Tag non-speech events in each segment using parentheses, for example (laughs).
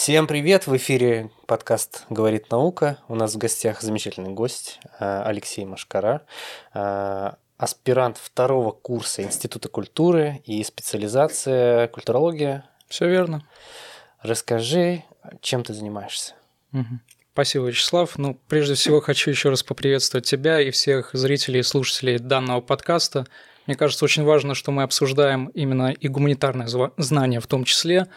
Всем привет! В эфире подкаст «Говорит наука». У нас в гостях замечательный гость э, Алексей Машкара, э, аспирант второго курса Института культуры и специализация культурология. Все верно. Расскажи, чем ты занимаешься? Угу. Спасибо, Вячеслав. Ну, прежде всего, хочу еще раз поприветствовать тебя и всех зрителей и слушателей данного подкаста. Мне кажется, очень важно, что мы обсуждаем именно и гуманитарное знание в том числе, а,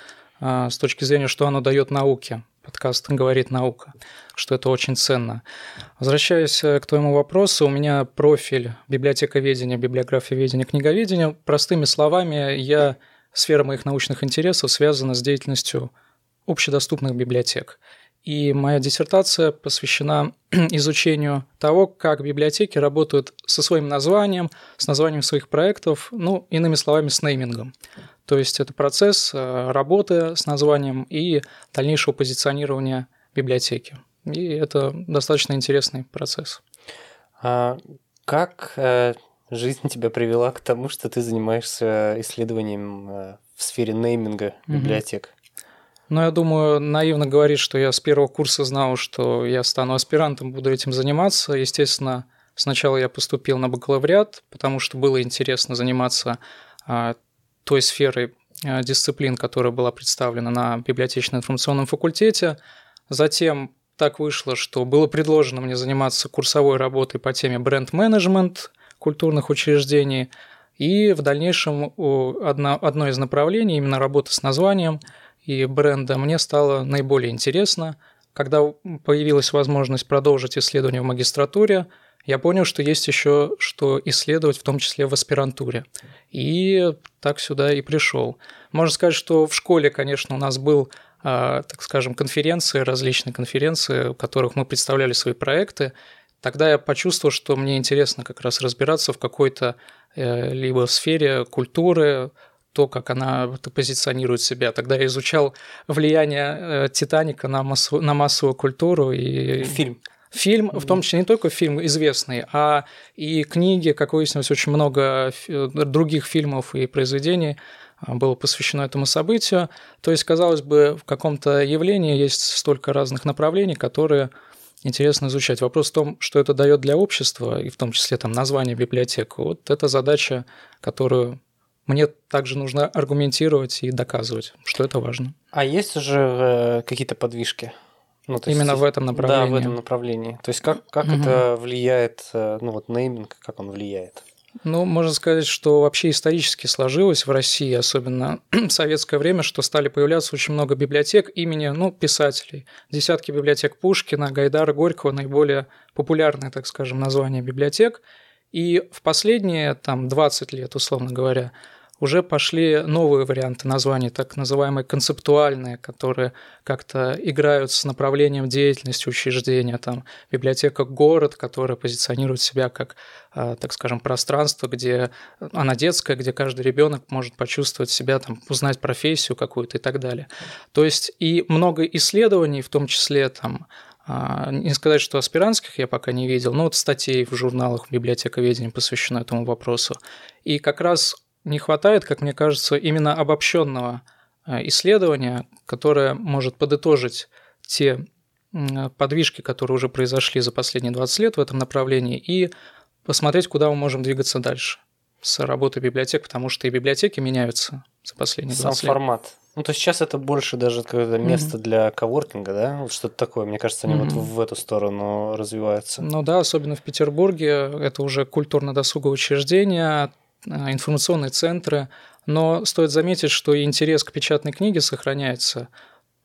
с точки зрения, что оно дает науке. Подкаст «Говорит наука», что это очень ценно. Возвращаясь э, к твоему вопросу, у меня профиль библиотековедения, библиография книговедения. Простыми словами, я, сфера моих научных интересов связана с деятельностью общедоступных библиотек. И моя диссертация посвящена (clears throat) изучению того, как библиотеки работают со своим названием, с названием своих проектов, ну, иными словами, с неймингом. То есть это процесс э, работы с названием и дальнейшего позиционирования библиотеки. И это достаточно интересный процесс. А как э, жизнь тебя привела к тому, что ты занимаешься исследованием э, в сфере нейминга библиотек? Ну, я думаю, наивно говорить, что я с первого курса знал, что я стану аспирантом, буду этим заниматься. Естественно, сначала я поступил на бакалавриат, потому что было интересно заниматься а, той сферы э, дисциплин, которая была представлена на библиотечно-информационном факультете. Затем так вышло, что было предложено мне заниматься курсовой работой по теме бренд-менеджмент культурных учреждений. И в дальнейшем одно, одно из направлений, именно работа с названием и бренда, мне стало наиболее интересно. Когда появилась возможность продолжить исследование в магистратуре, я понял, что есть еще что исследовать, в том числе в аспирантуре. И так сюда и пришел. Можно сказать, что в школе, конечно, у нас был а, так скажем, конференции, различные конференции, в которых мы представляли свои проекты. Тогда я почувствовал, что мне интересно как раз разбираться в какой-то э, либо сфере культуры, то, как она позиционирует себя. Тогда я изучал влияние э, Титаника на, массу, на массовую культуру и фильм. Фильм, в том числе не только фильм известный, а и книги, как выяснилось, очень много других фильмов и произведений а, было посвящено этому событию. То есть, казалось бы, в каком-то явлении есть столько разных направлений, которые интересно изучать. Вопрос в том, что это дает для общества, и в том числе там название библиотек. Вот это задача, которую мне также нужно аргументировать и доказывать, что это важно. А есть уже э, какие-то подвижки? Ну, то Именно есть, в этом направлении. Да, в этом направлении. То есть как, как угу. это влияет, э, ну вот нейминг, как он влияет? Ну, можно сказать, что вообще исторически сложилось в России, особенно (clears throat) в советское время, что стали появляться очень много библиотек имени ну, писателей. Десятки библиотек Пушкина, Гайдара, Горького, наиболее популярные, так скажем, названия библиотек. И в последние там, 20 лет, условно говоря, уже пошли новые варианты названий, так называемые концептуальные, которые как-то играют с направлением деятельности учреждения. Там библиотека «Город», которая позиционирует себя как, а, так скажем, пространство, где она детская, где каждый ребенок может почувствовать себя, там, узнать профессию какую-то и так далее. То есть и много исследований, в том числе там а, не сказать, что аспирантских я пока не видел, но вот статей в журналах библиотековедения посвящено этому вопросу. И как раз не хватает, как мне кажется, именно обобщенного э, исследования, которое может подытожить те подвижки, которые уже произошли за последние 20 лет в этом направлении, и посмотреть, куда мы можем двигаться дальше с работой библиотек, потому что и библиотеки меняются за последние 20 Сам лет. формат. Ну, то есть сейчас это больше даже какое-то место mm-hmm. для коворкинга, да? Вот что-то такое. Мне кажется, они mm-hmm. вот в эту сторону развиваются. Ну да, особенно в Петербурге. Это уже культурно-досуговое учреждение, информационные центры, но стоит заметить, что и интерес к печатной книге сохраняется.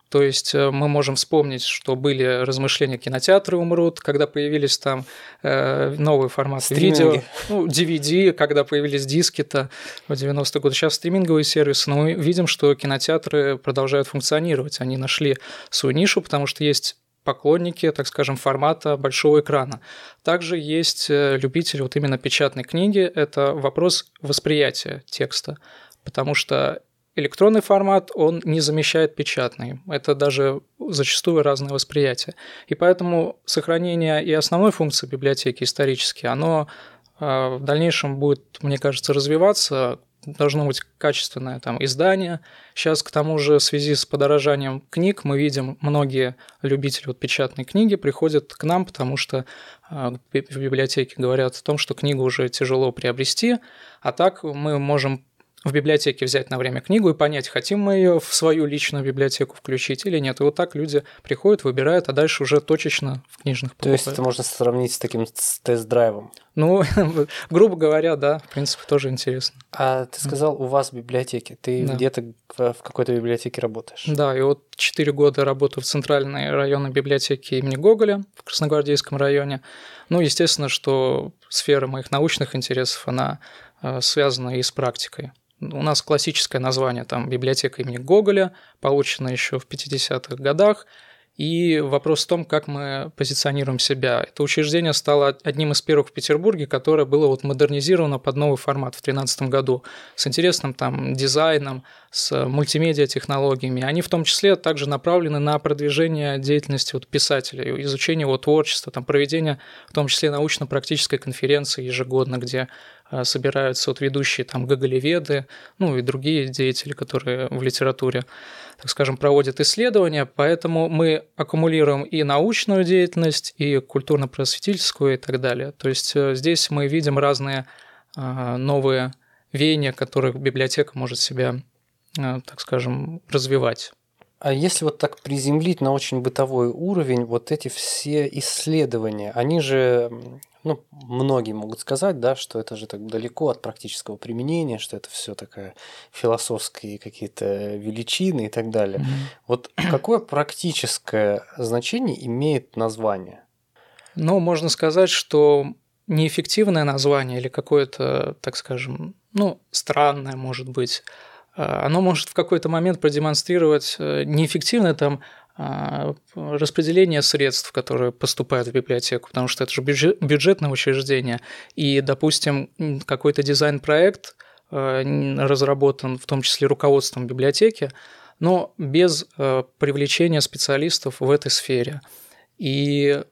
То есть э, мы можем вспомнить, что были размышления кинотеатры умрут, когда появились там э, новые форматы Стриминги. видео, ну, DVD, когда появились диски-то в 90-е годы. Сейчас стриминговые сервисы, но мы видим, что кинотеатры продолжают функционировать. Они нашли свою нишу, потому что есть поклонники, так скажем, формата большого экрана. Также есть э, любители вот именно печатной книги. Это вопрос восприятия текста, потому что электронный формат, он не замещает печатный. Это даже зачастую разное восприятие. И поэтому сохранение и основной функции библиотеки исторически, оно э, в дальнейшем будет, мне кажется, развиваться должно быть качественное там издание. Сейчас, к тому же, в связи с подорожанием книг, мы видим, многие любители вот печатной книги приходят к нам, потому что э, в библиотеке говорят о том, что книгу уже тяжело приобрести, а так мы можем в библиотеке взять на время книгу и понять, хотим мы ее в свою личную библиотеку включить или нет. И вот так люди приходят, выбирают, а дальше уже точечно в книжных покупают. То есть это можно сравнить с таким тест-драйвом? Ну, (laughs) грубо говоря, да, в принципе, тоже интересно. А ты сказал, у вас в библиотеке, ты да. где-то в какой-то библиотеке работаешь? Да, и вот 4 года работаю в центральной районной библиотеке имени Гоголя в Красногвардейском районе. Ну, естественно, что сфера моих научных интересов, она э, связана и с практикой. У нас классическое название там библиотека имени Гоголя, получено еще в 50-х годах. И вопрос в том, как мы позиционируем себя. Это учреждение стало одним из первых в Петербурге, которое было вот модернизировано под новый формат в 2013 году с интересным там дизайном, с мультимедиа-технологиями. Они в том числе также направлены на продвижение деятельности вот писателей, изучение его творчества, там, проведение в том числе научно-практической конференции ежегодно, где собираются вот ведущие там гоголеведы, ну и другие деятели, которые в литературе, так скажем, проводят исследования, поэтому мы аккумулируем и научную деятельность, и культурно-просветительскую и так далее. То есть э, здесь мы видим разные а, новые веяния, которых библиотека может себя, э, так скажем, развивать. А если вот так приземлить на очень бытовой уровень, вот эти все исследования, они же ну, многие могут сказать, да, что это же так далеко от практического применения, что это все такая философские какие-то величины и так далее. Mm-hmm. Вот какое практическое значение имеет название? Ну, можно сказать, что неэффективное название или какое-то, так скажем, ну, странное, может быть, а, оно может в какой-то момент продемонстрировать э, неэффективное там распределение средств, которые поступают в библиотеку, потому что это же бюджетное учреждение, и, допустим, какой-то дизайн-проект а, разработан, в том числе руководством библиотеки, но без а, привлечения специалистов в этой сфере. И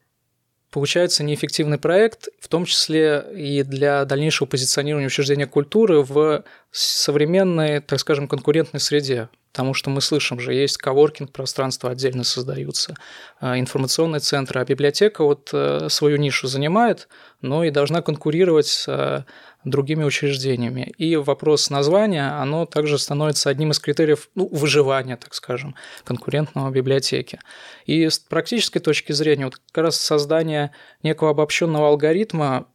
получается неэффективный проект, в том числе и для дальнейшего позиционирования учреждения культуры в современной, так скажем, конкурентной среде. Потому что мы слышим же, есть коворкинг пространства отдельно создаются, а, информационные центры, а библиотека вот э, свою нишу занимает, но и должна конкурировать с э, другими учреждениями. И вопрос названия, оно также становится одним из критериев ну, выживания, так скажем, конкурентного библиотеки. И с практической точки зрения, вот как раз создание некого обобщенного алгоритма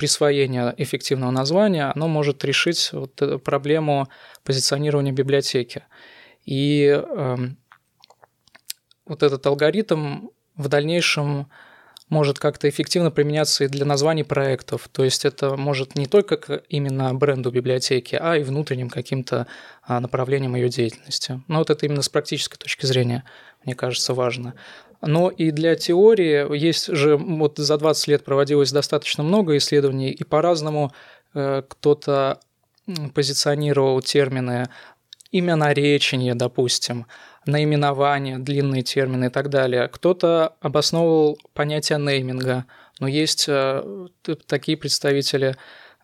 присвоения эффективного названия, оно может решить вот проблему позиционирования библиотеки. И э, вот этот алгоритм в дальнейшем может как-то эффективно применяться и для названий проектов. То есть это может не только к именно бренду библиотеки, а и внутренним каким-то а, направлением ее деятельности. Но вот это именно с практической точки зрения, мне кажется, важно. Но и для теории есть же, вот за 20 лет проводилось достаточно много исследований, и по-разному э, кто-то позиционировал термины имя наречения, допустим, наименования, длинные термины и так далее. Кто-то обосновывал понятие нейминга, но есть э, такие представители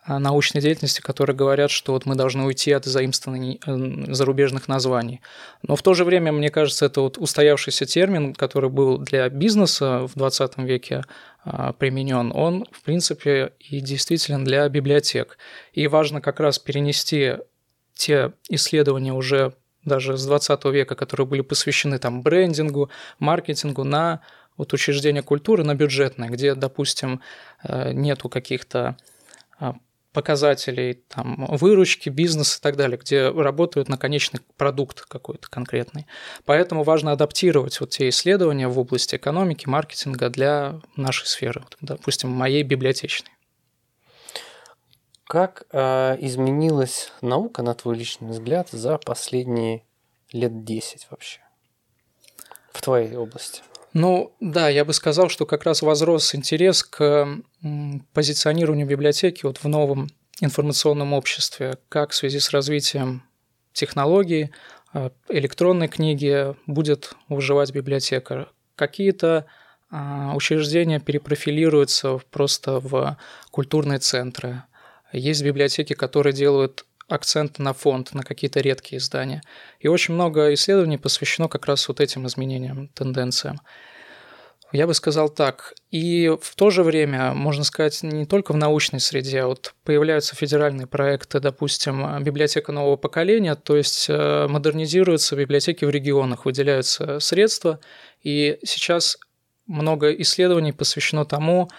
э, научной деятельности, которые говорят, что вот мы должны уйти от заимствований э, зарубежных названий. Но в то же время, мне кажется, это вот устоявшийся термин, который был для бизнеса в 20 веке применен, он, в принципе, и действительно для библиотек. И важно как раз перенести те исследования уже даже с 20 века, которые были посвящены там брендингу, маркетингу на вот учреждения культуры, на бюджетное, где, допустим, э, нету каких-то а, показателей там, выручки, бизнеса и так далее, где работают на конечный продукт какой-то конкретный. Поэтому важно адаптировать вот те исследования в области экономики, маркетинга для нашей сферы, допустим, моей библиотечной. Как э, изменилась наука, на твой личный взгляд, за последние лет 10 вообще? В твоей области. Ну да, я бы сказал, что как раз возрос интерес к позиционированию библиотеки вот в новом информационном обществе, как в связи с развитием технологий, а, электронной книги будет выживать библиотека. Какие-то а, учреждения перепрофилируются просто в культурные центры – есть библиотеки, которые делают акцент на фонд, на какие-то редкие издания. И очень много исследований посвящено как раз вот этим изменениям, тенденциям. Я бы сказал так. И в то же время, можно сказать, не только в научной среде, а вот появляются федеральные проекты, допустим, библиотека нового поколения, то есть э, модернизируются библиотеки в регионах, выделяются средства, и сейчас много исследований посвящено тому,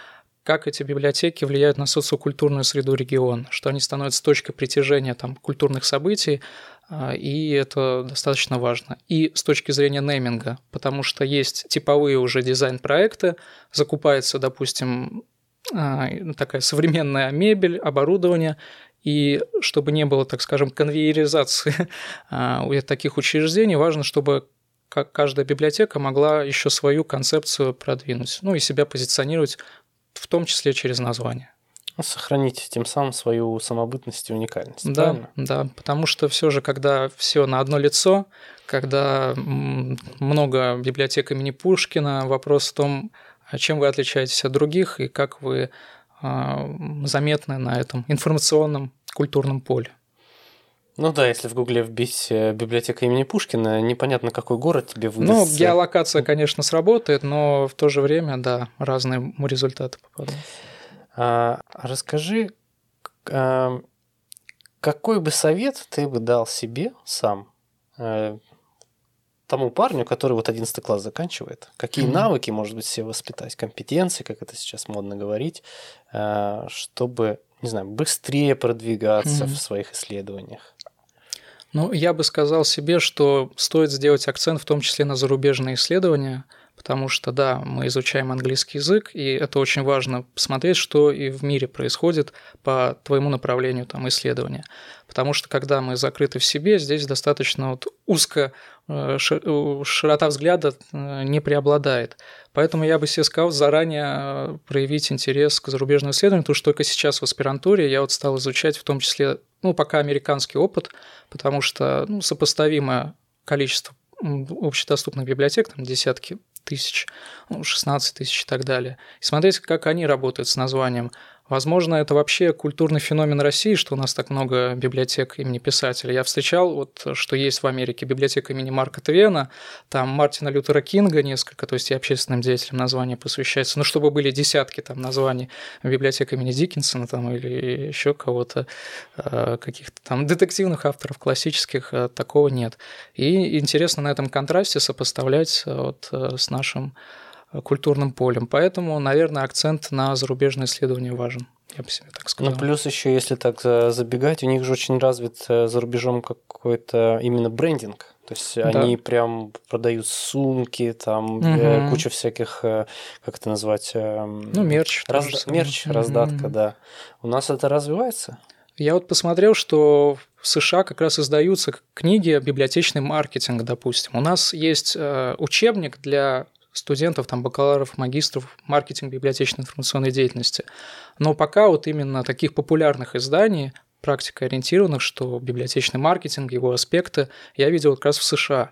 как эти библиотеки влияют на социокультурную среду региона, что они становятся точкой притяжения там, культурных событий, а, и это достаточно важно. И с точки зрения нейминга, потому что есть типовые уже дизайн-проекты, закупается, допустим, а, такая современная мебель, оборудование, и чтобы не было, так скажем, конвейеризации (laughs) а, у таких учреждений, важно, чтобы каждая библиотека могла еще свою концепцию продвинуть, ну и себя позиционировать в том числе через название. Ну, сохранить тем самым свою самобытность и уникальность. Да, правильно? да, потому что все же, когда все на одно лицо, когда много библиотек имени Пушкина, вопрос в том, чем вы отличаетесь от других и как вы а, заметны на этом информационном культурном поле. Ну да, если в Гугле вбить э, библиотека имени Пушкина, непонятно, какой город тебе выдаст. Ну, геолокация, конечно, сработает, но в то же время, да, разные результаты попадают. А, расскажи, а, какой бы совет ты бы дал себе сам, а, тому парню, который вот 11 класс заканчивает? Какие mm-hmm. навыки, может быть, себе воспитать, компетенции, как это сейчас модно говорить, чтобы, не знаю, быстрее продвигаться mm-hmm. в своих исследованиях? Ну, я бы сказал себе, что стоит сделать акцент в том числе на зарубежные исследования, потому что, да, мы изучаем английский язык, и это очень важно посмотреть, что и в мире происходит по твоему направлению там, исследования. Потому что, когда мы закрыты в себе, здесь достаточно вот узко, э, э, широта взгляда э, не преобладает. Поэтому я бы себе сказал заранее проявить интерес к зарубежному исследованию, потому что только сейчас в аспирантуре я вот стал изучать в том числе, ну, пока американский опыт, потому что ну, сопоставимое количество общедоступных библиотек, там десятки тысяч, ну, 16 тысяч и так далее. И смотреть, как они работают с названием. Возможно, это вообще культурный феномен России, что у нас так много библиотек имени писателя. Я встречал, вот, что есть в Америке библиотека имени Марка Твена, там Мартина Лютера Кинга несколько, то есть и общественным деятелям названия посвящается. Ну, чтобы были десятки там названий библиотек имени Диккенсона там, или еще кого-то, э, каких-то там детективных авторов классических, э, такого нет. И интересно на этом контрасте сопоставлять э, вот с нашим культурным полем. Поэтому, наверное, акцент на зарубежное исследование важен. Я бы себе так сказал. Ну, плюс еще, если так э, забегать, у них же очень развит э, за рубежом какой-то именно брендинг. То есть да. они прям продают сумки, там угу. куча всяких, как это назвать? Ну, мерч. Раз... Мерч, угу. раздатка, да. У нас это развивается? Я вот посмотрел, что в США как раз издаются книги библиотечный маркетинг, допустим. У нас есть учебник для студентов, там, бакалавров, магистров, маркетинг библиотечной информационной деятельности. Но пока вот именно таких популярных изданий, практикоориентированных, что библиотечный маркетинг, его аспекты, я видел как раз в США.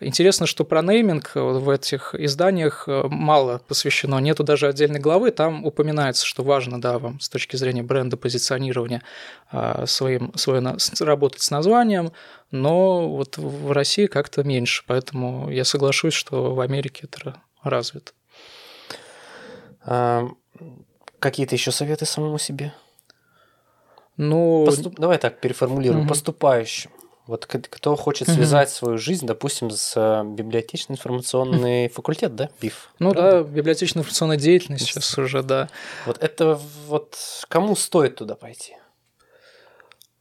Интересно, что про нейминг в этих изданиях э, мало посвящено, нету даже отдельной главы, там упоминается, что важно, да, вам с точки зрения бренда, позиционирования а, своим, свое, работать с названием, но вот в России как-то меньше, поэтому я соглашусь, что в Америке это развито. А, какие-то еще советы самому себе? Ну, Поступ... давай так переформулируем. Угу. Поступающим. Вот кто хочет связать угу. свою жизнь, допустим, с э, библиотечный информационный угу. факультет, да, БИФ? Ну правда? да, библиотечная информационная деятельность сейчас уже, да. Вот это вот кому стоит туда пойти?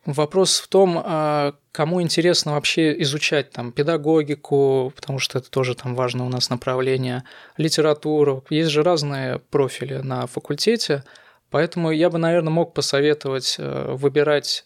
Вопрос в том, а, кому интересно вообще изучать там педагогику, потому что это тоже там важно у нас направление, литературу. Есть же разные профили на факультете, поэтому я бы, наверное, мог посоветовать э, выбирать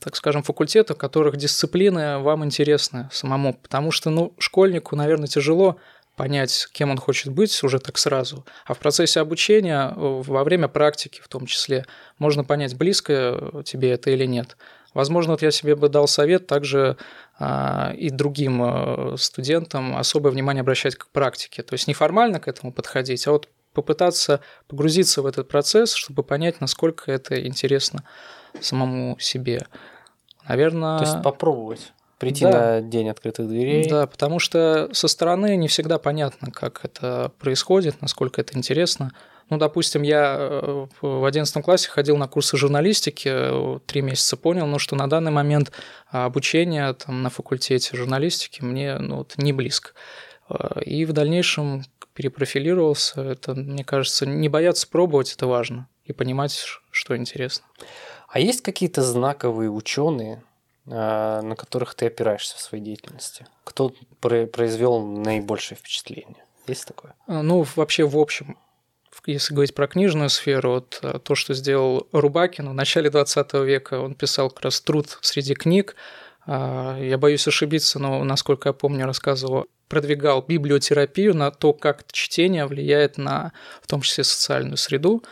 так скажем, факультетов, которых дисциплины вам интересны самому. Потому что, ну, школьнику, наверное, тяжело понять, кем он хочет быть уже так сразу. А в процессе обучения, во время практики в том числе, можно понять, близко тебе это или нет. Возможно, вот я себе бы дал совет также а, и другим а, студентам особое внимание обращать к практике. То есть не формально к этому подходить, а вот попытаться погрузиться в этот процесс, чтобы понять, насколько это интересно самому себе. Наверное... То есть попробовать прийти Да. на день открытых дверей. Да, потому что со стороны не всегда понятно, как это происходит, насколько это интересно. Ну, допустим, я э, в 11 классе ходил на курсы журналистики, три месяца понял, ну, что на данный момент обучение там, на факультете журналистики мне ну, вот, не близко. Э, И в дальнейшем перепрофилировался. Это, мне кажется, не бояться пробовать, это важно. И понимать, что интересно. А есть какие-то знаковые ученые, а, на которых ты опираешься в своей деятельности? Кто про- произвел наибольшее впечатление? Есть такое? А, Ну, вообще, в общем, если говорить про книжную сферу, вот а, то, что сделал Рубакин в начале 20 века, он писал как раз труд среди книг. Я боюсь ошибиться, но, насколько я помню, рассказывал, продвигал библиотерапию на то, как чтение влияет на, в том числе, социальную среду.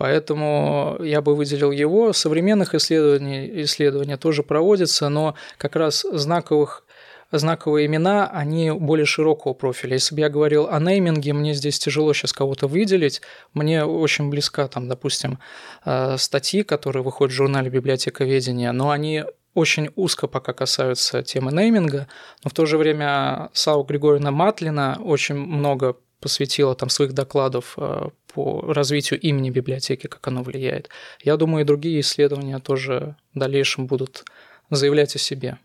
Поэтому я бы выделил его. Современных исследований, исследования тоже проводятся, но как раз знаковых знаковые имена, они более широкого профиля. Если бы я говорил о нейминге, мне здесь тяжело сейчас кого-то выделить. Мне очень близка, там, допустим, э, статьи, которые выходят в журнале «Библиотековедение», но они очень узко пока касаются темы нейминга, но в то же время Сау Григорьевна Матлина очень много посвятила там своих докладов э, по развитию имени библиотеки, как оно влияет. Я думаю, и другие исследования тоже в дальнейшем будут заявлять о себе.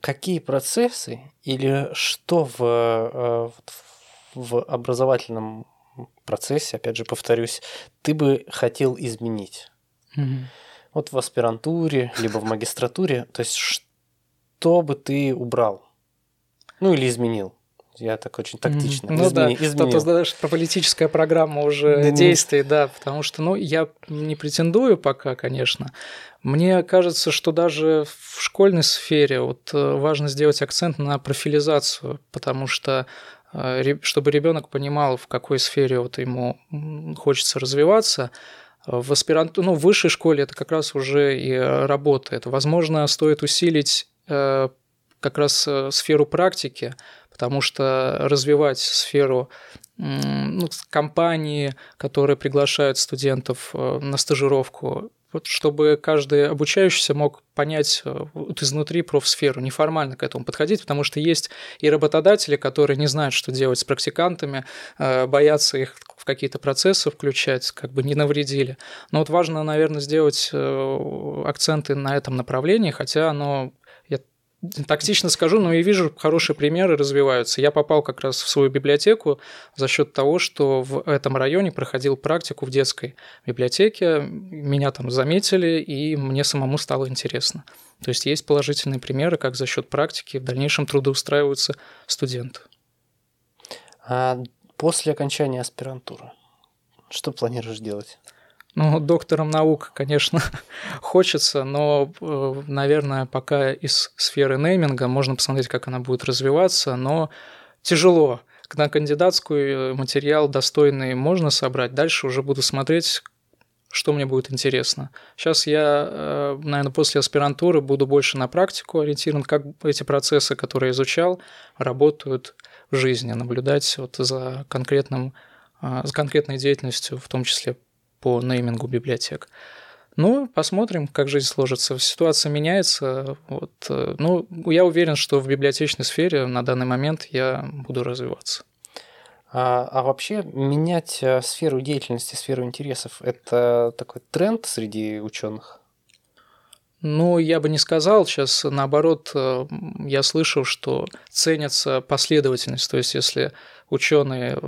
Какие процессы или что в, э, в образовательном процессе, опять же, повторюсь, ты бы хотел изменить? Мгм. Вот в аспирантуре, либо в магистратуре, то есть что бы ты убрал? Ну или изменил? Я так очень тактично. Ну да, Измени- изменил. тут даже про политическая программа уже Да не- действий, да, потому что, ну, я не претендую пока, конечно. Мне кажется, что даже в школьной сфере вот э, важно сделать акцент на профилизацию, потому что э, чтобы ребенок понимал, в какой сфере вот ему хочется развиваться, в аспиранту, ну, в высшей школе это как раз уже и работает. Возможно, стоит усилить э, как раз э, сферу практики, потому что развивать сферу ну, компании, которые приглашают студентов э, на стажировку, вот чтобы каждый обучающийся мог понять э, вот изнутри профсферу, неформально к этому подходить, потому что есть и работодатели, которые не знают, что делать с практикантами, боятся их в какие-то процессы включать, как бы не навредили. Но вот важно, наверное, сделать акценты на этом направлении, хотя оно тактично скажу, но я вижу хорошие примеры развиваются. Я попал как раз в свою библиотеку за счет того, что в этом районе проходил практику в детской библиотеке, меня там заметили, и мне самому стало интересно. То есть есть положительные примеры, как за счет практики в дальнейшем трудоустраиваются студенты. А после окончания аспирантуры, что планируешь делать? Ну, доктором наук, конечно, (laughs) хочется, но, э, наверное, пока из сферы нейминга можно посмотреть, как она будет развиваться, но тяжело. На кандидатскую материал достойный можно собрать, дальше уже буду смотреть, что мне будет интересно. Сейчас я, э, наверное, после аспирантуры буду больше на практику ориентирован, как эти процессы, которые я изучал, работают в жизни, наблюдать вот за конкретным, э, за конкретной деятельностью, в том числе по неймингу библиотек. Ну, посмотрим, как жизнь сложится. Ситуация меняется. Вот. э, Ну, я уверен, что в библиотечной сфере на данный момент я буду развиваться. А, а вообще менять э, сферу деятельности, сферу интересов – это такой тренд среди ученых? Ну, я бы не сказал. Сейчас, наоборот, э, я слышал, что ценится последовательность. То есть, если ученые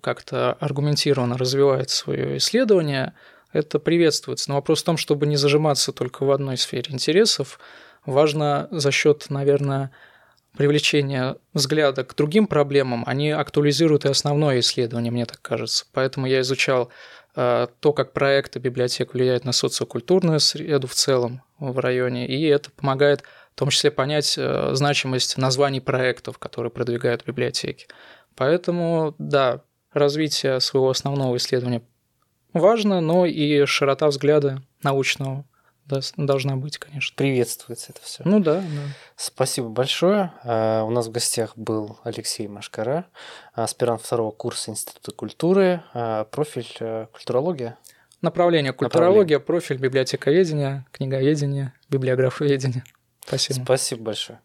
как-то аргументированно развивают свое исследование, это приветствуется. Но вопрос в том, чтобы не зажиматься только в одной сфере интересов, важно за счет, наверное, привлечения взгляда к другим проблемам, они актуализируют и основное исследование, мне так кажется. Поэтому я изучал э, то, как проекты библиотек влияют на социокультурную среду в целом в районе, и это помогает в том числе понять э, значимость названий проектов, которые продвигают библиотеки. Поэтому, да, развитие своего основного исследования важно, но и широта взгляда научного должна быть, конечно. Приветствуется это все. Ну да, да. Спасибо большое. Э, у нас в гостях был Алексей Машкара, аспирант второго курса Института культуры, э, профиль культурология. Направление культурология, профиль библиотековедения, книговедения, библиографоведения. Спасибо. Спасибо большое.